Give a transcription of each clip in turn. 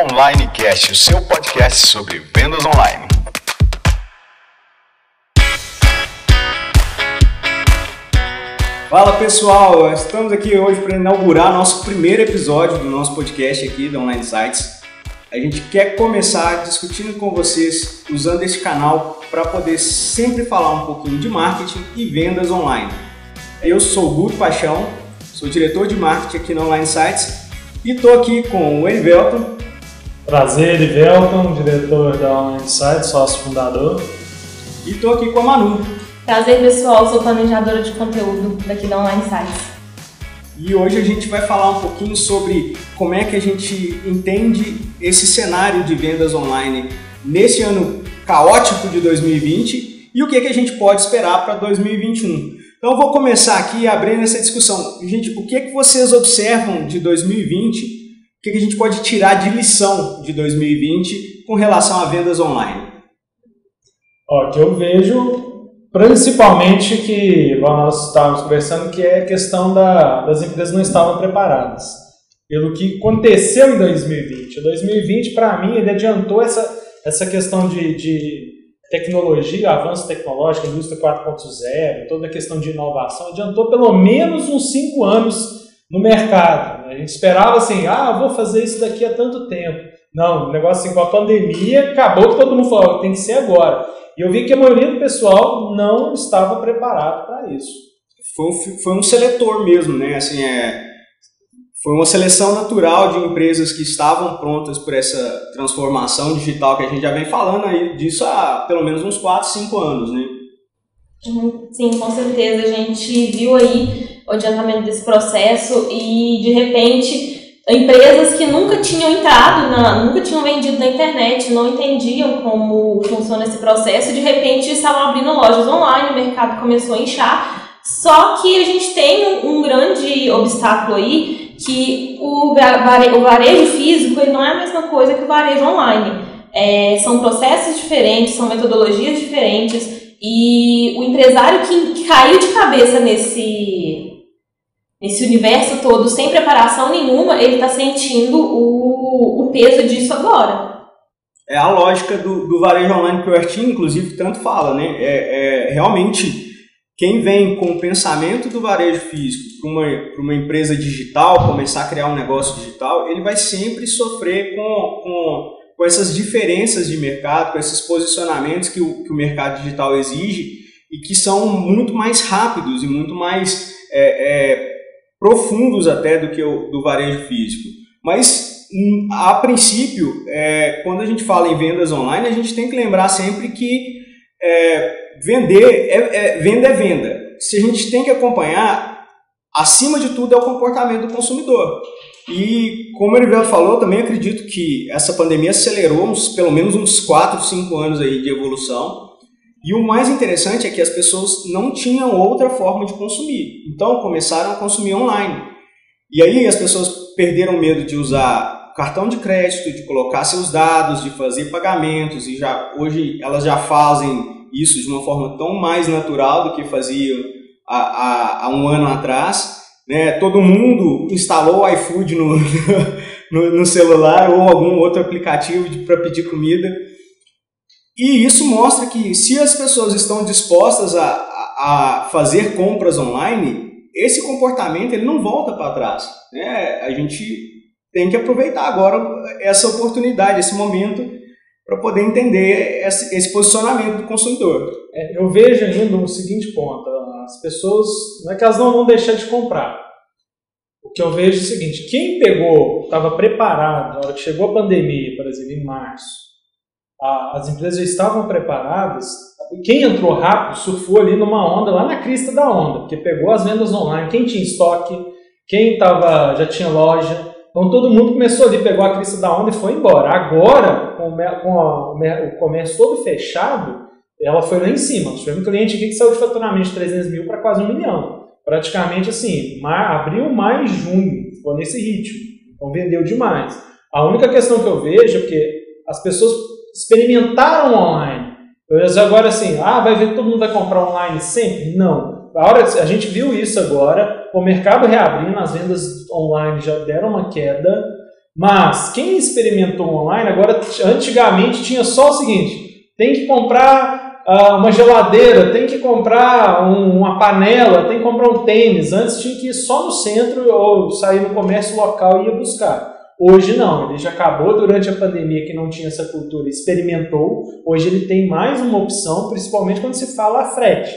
Online Cast, o seu podcast sobre vendas online. Fala pessoal, estamos aqui hoje para inaugurar nosso primeiro episódio do nosso podcast aqui da Online Sites. A gente quer começar discutindo com vocês, usando esse canal para poder sempre falar um pouquinho de marketing e vendas online. Eu sou o Guto Paixão, sou diretor de marketing aqui na Online Sites e estou aqui com o Erivelton. Prazer, Erivelton, diretor da Online Sites, sócio fundador. E estou aqui com a Manu. Prazer, pessoal, sou planejadora de conteúdo daqui da Online Sites. E hoje a gente vai falar um pouquinho sobre como é que a gente entende esse cenário de vendas online nesse ano caótico de 2020 e o que, é que a gente pode esperar para 2021. Então eu vou começar aqui abrindo essa discussão. Gente, o que é que vocês observam de 2020? O que, a gente pode tirar de lição de 2020 com relação a vendas online? Ó, que eu vejo Principalmente que nós estávamos conversando que é a questão da, das empresas não estavam preparadas pelo que aconteceu em 2020. 2020 para mim ele adiantou essa, essa questão de, de tecnologia, avanço tecnológico, indústria 4.0, toda a questão de inovação, adiantou pelo menos uns cinco anos no mercado. A gente esperava assim, ah, vou fazer isso daqui a tanto tempo. Não, o negócio assim, com a pandemia, acabou que todo mundo falou, tem que ser agora. E eu vi que a maioria do pessoal não estava preparado para isso. Foi um, foi um seletor mesmo, né? Assim, é, foi uma seleção natural de empresas que estavam prontas para essa transformação digital que a gente já vem falando aí disso há pelo menos uns 4, 5 anos, né? Sim, com certeza. A gente viu aí o adiantamento desse processo e, de repente, empresas que nunca tinham entrado, na, nunca tinham vendido na internet, não entendiam como funciona esse processo, de repente estavam abrindo lojas online, o mercado começou a inchar. Só que a gente tem um, grande obstáculo aí, que o, o varejo físico ele não é a mesma coisa que o varejo online. É, são processos diferentes, são metodologias diferentes, e o empresário que, que caiu de cabeça nesse nesse universo todo, sem preparação nenhuma, ele está sentindo o, o peso disso agora. É a lógica do, do varejo online que o Artin, inclusive, tanto fala, né? É, é realmente quem vem com o pensamento do varejo físico para uma, uma empresa digital, começar a criar um negócio digital, ele vai sempre sofrer com, com, com essas diferenças de mercado, com esses posicionamentos que o, que o mercado digital exige e que são muito mais rápidos e muito mais é, é, profundos até do que o do varejo físico. Mas, hum, a princípio, é, quando a gente fala em vendas online, a gente tem que lembrar sempre que é, vender é, é, venda é venda. Se a gente tem que acompanhar, acima de tudo, é o comportamento do consumidor. E, como o Erivelto falou, também acredito que essa pandemia acelerou uns, pelo menos uns 4, 5 anos aí de evolução. E o mais interessante é que as pessoas não tinham outra forma de consumir. Então começaram a consumir online. E aí as pessoas perderam medo de usar cartão de crédito, de colocar seus dados, de fazer pagamentos e já hoje elas já fazem isso de uma forma tão mais natural do que faziam há, há, há um ano atrás. Né? Todo mundo instalou o iFood no, no, no celular ou algum outro aplicativo para pedir comida. E isso mostra que se as pessoas estão dispostas a, a fazer compras online, esse comportamento ele não volta para trás. Né? A gente tem que aproveitar agora essa oportunidade, esse momento, para poder entender esse, esse, posicionamento do consumidor. É, eu vejo ainda o seguinte ponto: as pessoas, não é que elas não vão deixar de comprar. O que eu vejo é o seguinte: quem pegou, estava preparado, na hora que chegou a pandemia, por exemplo, em março, as empresas já estavam preparadas. Quem entrou rápido surfou ali numa onda, lá na crista da onda, porque pegou as vendas online, quem tinha estoque, quem tava, já tinha loja. Então todo mundo começou ali, pegou a crista da onda e foi embora. Agora, com, com a, o comércio todo fechado, ela foi lá em cima. Nós tivemos um cliente aqui que saiu de faturamento de 300 mil para quase um milhão. Praticamente assim, abril, maio junho, ficou nesse ritmo. Então vendeu demais. A única questão que eu vejo é que as pessoas experimentaram online. Mas agora assim, ah, vai ver todo mundo vai comprar online sempre? Não. A, hora, a gente viu isso agora, o mercado reabrindo, as vendas online já deram uma queda, Mas quem experimentou online, agora antigamente tinha só o seguinte: tem que comprar uh, uma geladeira, tem que comprar um, uma panela, tem que comprar um tênis. Antes tinha que ir só no centro ou sair no comércio local e ia buscar. Hoje não, ele já acabou durante a pandemia que não tinha essa cultura, experimentou. Hoje ele tem mais uma opção, principalmente quando se fala a frete.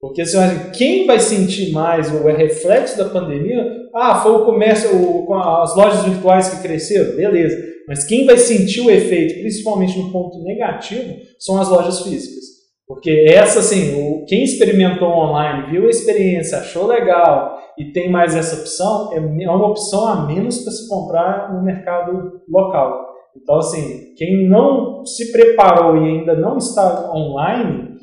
Porque assim, quem vai sentir mais o reflexo da pandemia? Ah, foi o comércio, o, as lojas virtuais que cresceram, beleza. Mas quem vai sentir o efeito, principalmente no ponto negativo, são as lojas físicas. Porque essa, assim, o, quem experimentou online, viu a experiência, achou legal e tem mais essa opção, é, é uma opção a menos para se comprar no mercado local. Então, assim, quem não se preparou e ainda não está online,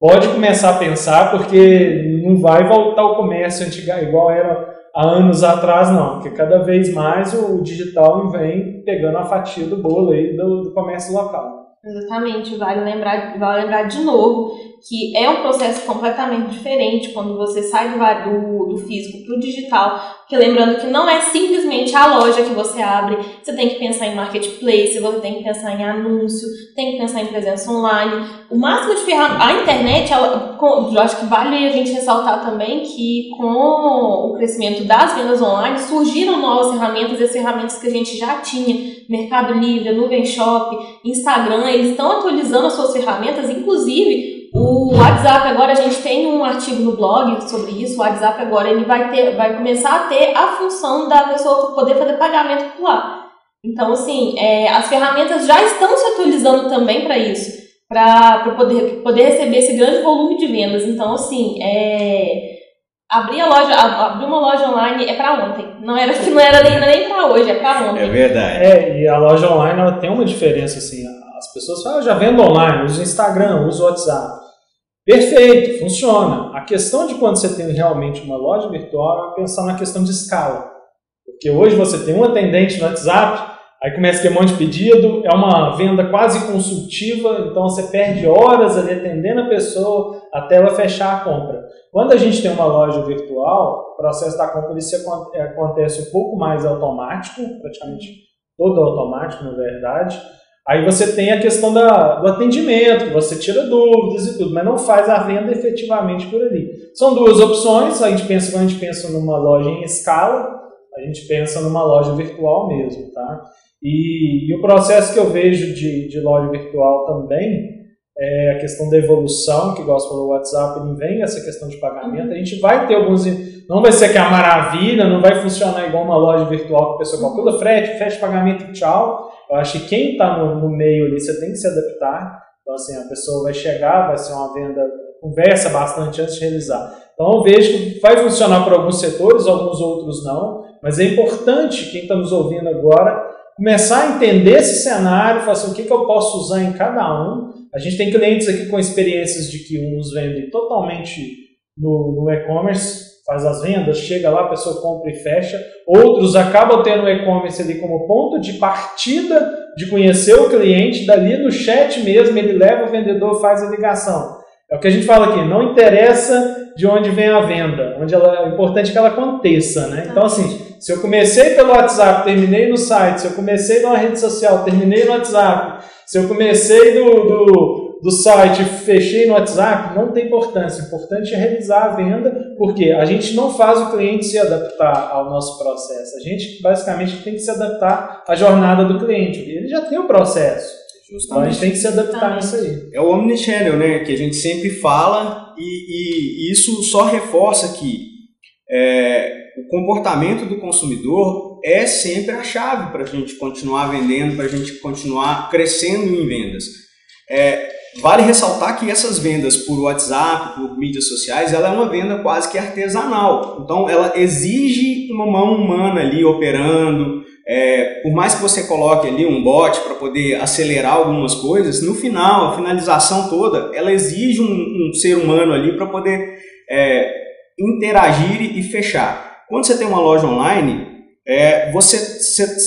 pode começar a pensar, porque não vai voltar o comércio antigo igual era há anos atrás, não. Porque cada vez mais o digital vem pegando a fatia do bolo aí do, do comércio local. Exatamente, vale lembrar, vale lembrar de novo que é um processo completamente diferente quando você sai do, do, físico para o digital, porque lembrando que não é simplesmente a loja que você abre, você tem que pensar em marketplace, você tem que pensar em anúncio, tem que pensar em presença online. O máximo de ferramentas, a internet, ela, eu acho que vale a gente ressaltar também que com o crescimento das vendas online surgiram novas ferramentas e as ferramentas que a gente já tinha, Mercado Livre, Nuvem Shop, Instagram, eles estão atualizando as suas ferramentas, inclusive o WhatsApp agora a gente tem um artigo no blog sobre isso. O WhatsApp agora ele vai ter, vai começar a ter a função da pessoa poder fazer pagamento por lá. Então assim, é, as ferramentas já estão se atualizando também para isso, para poder poder receber esse grande volume de vendas. Então assim, é, abrir a loja, abrir uma loja online é para ontem. Não era não era nem, nem para hoje, é para ontem. É verdade. É, e a loja online ela tem uma diferença assim. As pessoas falam, ah, eu já vendo online, uso Instagram, uso WhatsApp. Perfeito, funciona. A questão de quando você tem realmente uma loja virtual é pensar na questão de escala. Porque hoje você tem um atendente no WhatsApp, aí começa a ter um monte de pedido, é uma venda quase consultiva, então você perde horas ali atendendo a pessoa até ela fechar a compra. Quando a gente tem uma loja virtual, o processo da compra acontece um pouco mais automático, praticamente todo automático, na verdade. Aí você tem a questão da, do atendimento, você tira dúvidas e tudo, mas não faz a venda efetivamente por ali. São duas opções, a gente pensa quando a gente pensa numa loja em escala, a gente pensa numa loja virtual mesmo, tá? E, e o processo que eu vejo de, de loja virtual também é a questão da evolução, que gosta pelo WhatsApp, ele vem essa questão de pagamento. A gente vai ter alguns. Não vai ser que a maravilha, não vai funcionar igual uma loja virtual que a pessoa calcula frete, fecha pagamento e tchau. Eu acho que quem está no, no, meio ali, você tem que se adaptar. Então, assim, a pessoa vai chegar, vai ser uma venda, conversa bastante antes de realizar. Então, eu vejo que vai funcionar para alguns setores, alguns outros não, mas é importante quem está nos ouvindo agora começar a entender esse cenário, falar assim, o que, que eu posso usar em cada um. A gente tem clientes aqui com experiências de que uns vendem totalmente no, no e-commerce, faz as vendas, chega lá, a pessoa compra e fecha. Outros acabam tendo o e-commerce ali como ponto de partida de conhecer o cliente, dali no chat mesmo, ele leva o vendedor, faz a ligação. É o que a gente fala aqui, não interessa de onde vem a venda, onde ela, é importante que ela aconteça, né? Então, assim, se eu comecei pelo WhatsApp, terminei no site, se eu comecei numa rede social, terminei no WhatsApp, se eu comecei do, do, do site, fechei no WhatsApp, não tem importância. O importante é realizar a venda, porque a gente não faz o cliente se adaptar ao nosso processo. A gente, basicamente, tem que se adaptar à jornada do cliente. Ele já tem o processo. Justamente. Então a gente tem que se adaptar nisso aí. É o omnichannel, né? Que a gente sempre fala e, e isso só reforça que é, o comportamento do consumidor é sempre a chave para a gente continuar vendendo, para a gente continuar crescendo em vendas. É, vale ressaltar que essas vendas por WhatsApp, por mídias sociais, ela é uma venda quase que artesanal. Então, ela exige uma mão humana ali operando, é, por mais que você coloque ali um bot para poder acelerar algumas coisas, no final, a finalização toda, ela exige um, um ser humano ali para poder é, interagir e fechar. Quando você tem uma loja online, é, você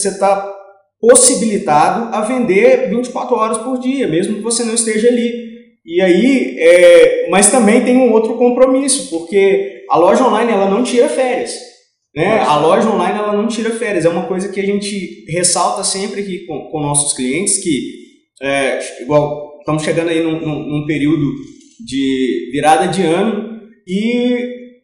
está possibilitado a vender 24 horas por dia, mesmo que você não esteja ali. E aí, é, mas também tem um outro compromisso, porque a loja online ela não tira férias. Né? A loja online ela não tira férias, é uma coisa que a gente ressalta sempre aqui com, com nossos clientes, que é, igual estamos chegando aí num, num, num, período de virada de ano e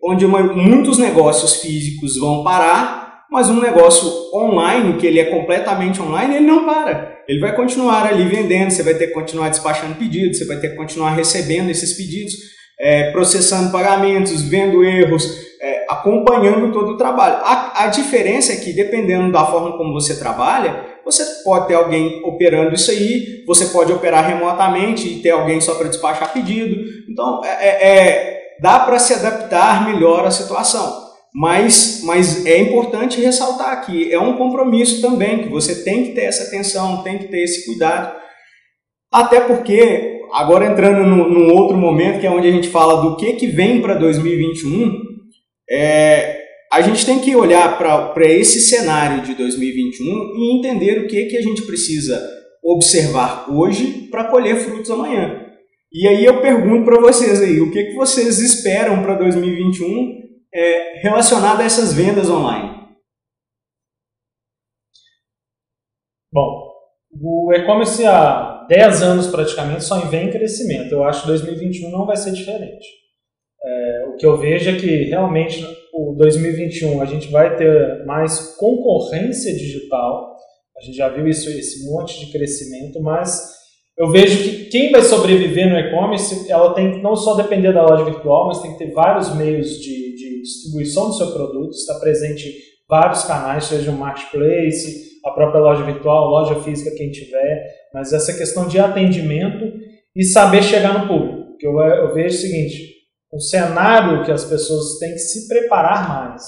onde uma, muitos negócios físicos vão parar, mas um negócio online, que ele é completamente online, ele não para. Ele vai continuar ali vendendo, você vai ter que continuar despachando pedidos, você vai ter que continuar recebendo esses pedidos, é, processando pagamentos, vendo erros, é, acompanhando todo o trabalho. A, a diferença é que, dependendo da forma como você trabalha, você pode ter alguém operando isso aí, você pode operar remotamente e ter alguém só para despachar pedido. Então, é, é, é dá para se adaptar melhor à situação. Mas, mas é importante ressaltar que é um compromisso também, que você tem que ter essa atenção, tem que ter esse cuidado. Até porque, agora entrando no, num outro momento, que é onde a gente fala do que, que vem para 2021, é, a gente tem que olhar para esse cenário de 2021 e entender o que, que a gente precisa observar hoje para colher frutos amanhã. E aí eu pergunto para vocês aí, o que, que vocês esperam para 2021 é, relacionado a essas vendas online? Bom, o e-commerce há 10 anos praticamente só vem em crescimento. Eu acho que 2021 não vai ser diferente. É, o que eu vejo é que realmente o 2021 a gente vai ter mais concorrência digital. A gente já viu isso, esse monte de crescimento, mas eu vejo que quem vai sobreviver no e-commerce, ela tem que não só depender da loja virtual, mas tem que ter vários meios de distribuição do seu produto, estar presente em vários canais, seja o marketplace, a própria loja virtual, loja física, quem tiver, mas essa questão de atendimento e saber chegar no público. Porque eu, eu vejo o seguinte, um cenário que as pessoas têm que se preparar mais.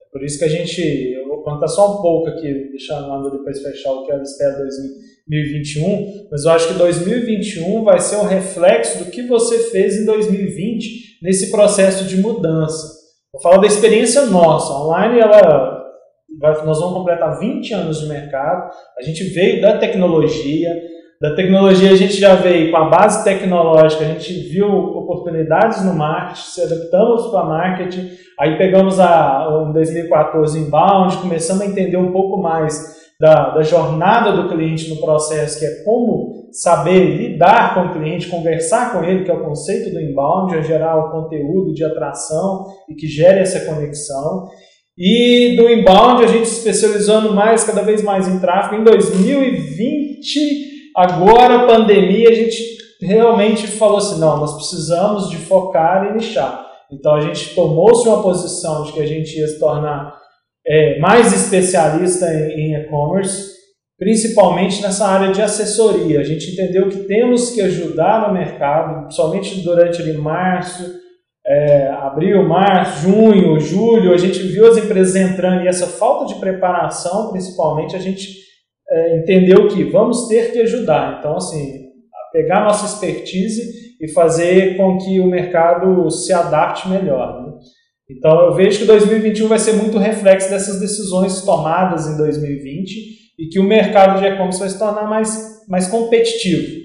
É por isso que a gente, eu vou contar só um pouco aqui, deixando a depois fechar o que ela espera 2021, mas eu acho que 2021 vai ser um reflexo do que você fez em 2020 nesse processo de mudança. Vou falar da experiência nossa. Online, ela, nós vamos completar 20 anos de mercado. A gente veio da tecnologia. Da tecnologia, a gente já veio com a base tecnológica, a gente viu oportunidades no marketing, se adaptamos para marketing. Aí pegamos a, em 2014 inbound, começamos a entender um pouco mais da, da jornada do cliente no processo, que é como saber lidar com o cliente, conversar com ele, que é o conceito do inbound, é gerar o conteúdo de atração e que gere essa conexão. E do inbound a gente se especializando mais, cada vez mais em tráfego. Em 2020, agora pandemia, a gente realmente falou assim, não, nós precisamos de focar e nichar. Então a gente tomou-se uma posição de que a gente ia se tornar é, mais especialista em e-commerce, principalmente nessa área de assessoria. A gente entendeu que temos que ajudar no mercado, somente durante ali, março, é, abril, março, junho, julho, a gente viu as empresas entrando e essa falta de preparação, principalmente, a gente é, entendeu que vamos ter que ajudar. Então, assim, pegar nossa expertise e fazer com que o mercado se adapte melhor. Né? Então eu vejo que 2021 vai ser muito reflexo dessas decisões tomadas em 2020 e que o mercado de e-commerce vai se tornar mais, mais competitivo.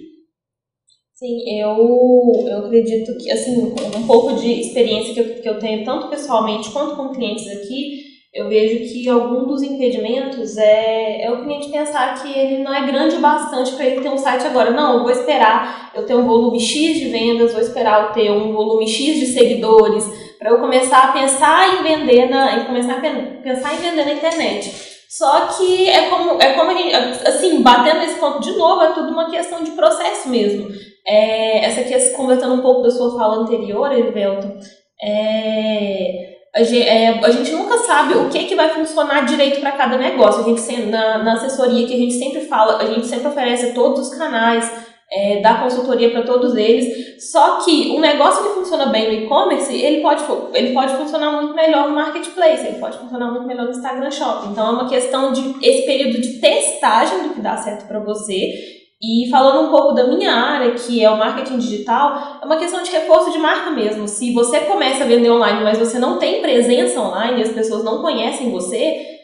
Sim, eu, eu acredito que, assim, um pouco de experiência que eu, que eu tenho, tanto pessoalmente quanto com clientes aqui, eu vejo que algum dos impedimentos é, é o cliente pensar que ele não é grande o bastante para ele ter um site agora. Não, eu vou esperar eu ter um volume X de vendas, vou esperar eu ter um volume X de seguidores, para eu começar a pensar em vender na, em começar a pensar em vender na internet. Só que é como, é como a gente, assim, batendo esse ponto de novo, é tudo uma questão de processo mesmo. É, essa questão, conversando um pouco da sua fala anterior, Evelto, é, a gente, é, a gente nunca sabe o que, que vai funcionar direito para cada negócio. A gente na, na assessoria que a gente sempre fala, a gente sempre oferece todos os canais, é, dá consultoria para todos eles. Só que um negócio que funciona bem no e-commerce, ele pode, ele pode funcionar muito melhor no marketplace, ele pode funcionar muito melhor no Instagram Shop. Então é uma questão de esse período de testagem do que dá certo para você. E falando um pouco da minha área, que é o marketing digital, é uma questão de reforço de marca mesmo. Se você começa a vender online, mas você não tem presença online, as pessoas não conhecem você,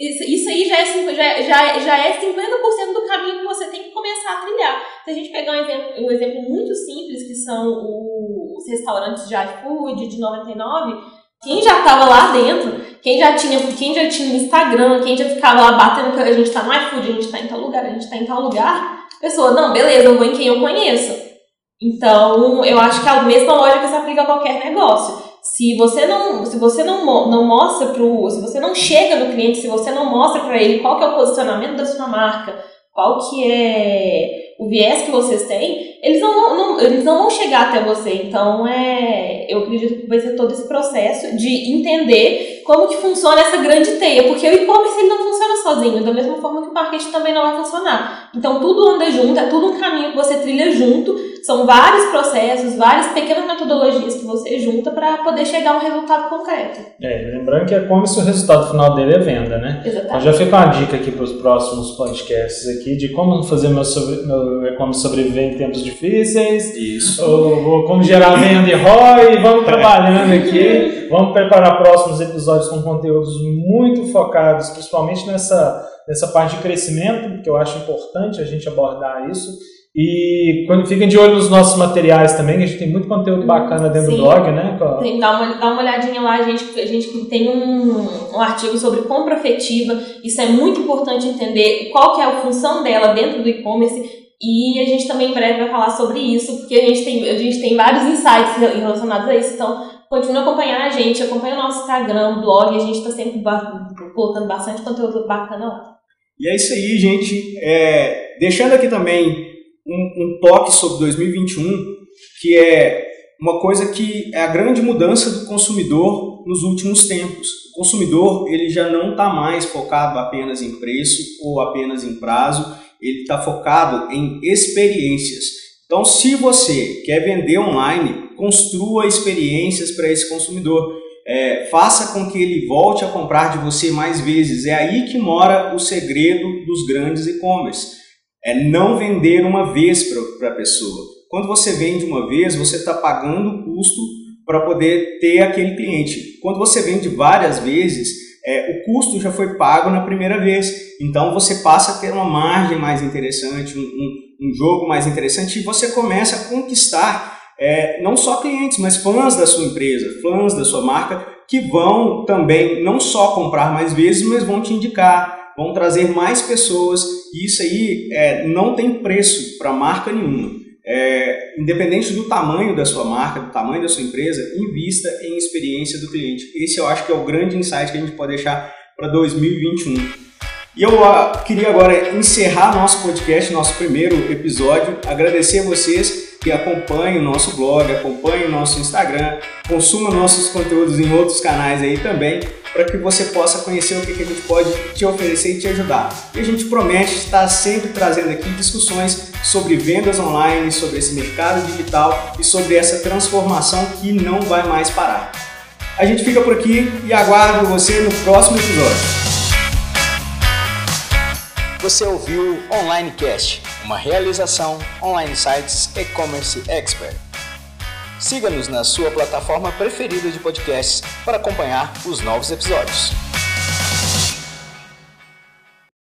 isso, aí já é, já, já é 50% do caminho que você tem que começar a trilhar. Se a gente pegar um exemplo, um exemplo muito simples, que são os restaurantes de iFood de 99, quem já estava lá dentro Quem já tinha, quem já tinha Instagram, quem já ficava lá batendo que a gente tá no iFood, a gente tá em tal lugar, a gente tá em tal lugar, pessoa, não, beleza, eu vou em quem eu conheço. Então, eu acho que é a mesma lógica se aplica a qualquer negócio. Se você não, se você não, não mostra pro, se você não chega no cliente, se você não mostra para ele qual que é o posicionamento da sua marca, qual que é o viés que vocês têm, eles não, não, eles não vão chegar até você. Então, é, eu acredito que vai ser todo esse processo de entender como que funciona essa grande teia, porque o e-commerce ele não funciona sozinho, da mesma forma que o marketing também não vai funcionar. Então, tudo anda junto, é tudo um caminho que você trilha junto, são vários processos, várias pequenas metodologias que você junta para poder chegar a um resultado concreto. É, lembrando que e-commerce o resultado final dele é venda, né? Exatamente. Então já fica uma dica aqui para os próximos podcasts aqui de como fazer meu, sobre, meu e-commerce sobreviver em tempos difíceis. Isso. Ou, ou como gerar venda e ROI. Vamos trabalhando aqui. Vamos preparar próximos episódios com conteúdos muito focados, principalmente nessa, nessa parte de crescimento, que eu acho importante a gente abordar isso. E quando fiquem de olho nos nossos materiais também, que a gente tem muito conteúdo bacana dentro Sim. do blog, né? Tem, dá, uma, dá uma olhadinha lá, a gente, a gente tem um, um artigo sobre compra afetiva, isso é muito importante entender qual que é a função dela dentro do e-commerce e a gente também em breve vai falar sobre isso, porque a gente tem, a gente tem vários insights relacionados a isso, então continue a acompanhar a gente, acompanha o nosso Instagram, blog, a gente está sempre colocando bastante conteúdo bacana lá. E é isso aí, gente. É, deixando aqui também um, um, toque sobre 2021, que é uma coisa que é a grande mudança do consumidor nos últimos tempos. O consumidor ele já não está mais focado apenas em preço ou apenas em prazo, ele está focado em experiências. Então, se você quer vender online, construa experiências para esse consumidor. É, faça com que ele volte a comprar de você mais vezes. É aí que mora o segredo dos grandes e-commerce é não vender uma vez para a pessoa. Quando você vende uma vez, você está pagando o custo para poder ter aquele cliente. Quando você vende várias vezes, é, o custo já foi pago na primeira vez. Então você passa a ter uma margem mais interessante, um, um, um jogo mais interessante e você começa a conquistar é, não só clientes, mas fãs da sua empresa, fãs da sua marca, que vão também não só comprar mais vezes, mas vão te indicar, vão trazer mais pessoas e isso aí é, não tem preço para marca nenhuma. É, independente do tamanho da sua marca, do tamanho da sua empresa, invista em experiência do cliente. Esse eu acho que é o grande insight que a gente pode deixar para 2021. E eu uh, queria agora encerrar nosso podcast, nosso primeiro episódio, agradecer a vocês que acompanhem o nosso blog, acompanhem o nosso Instagram, consumam nossos conteúdos em outros canais aí também, para que você possa conhecer o que, que a gente pode te oferecer e te ajudar. E a gente promete estar sempre trazendo aqui discussões sobre vendas online, sobre esse mercado digital e sobre essa transformação que não vai mais parar. A gente fica por aqui e aguardo você no próximo episódio. Você ouviu o Online Cast, uma realização Online Sites E-Commerce Expert. Siga-nos na sua plataforma preferida de podcasts para acompanhar os novos episódios.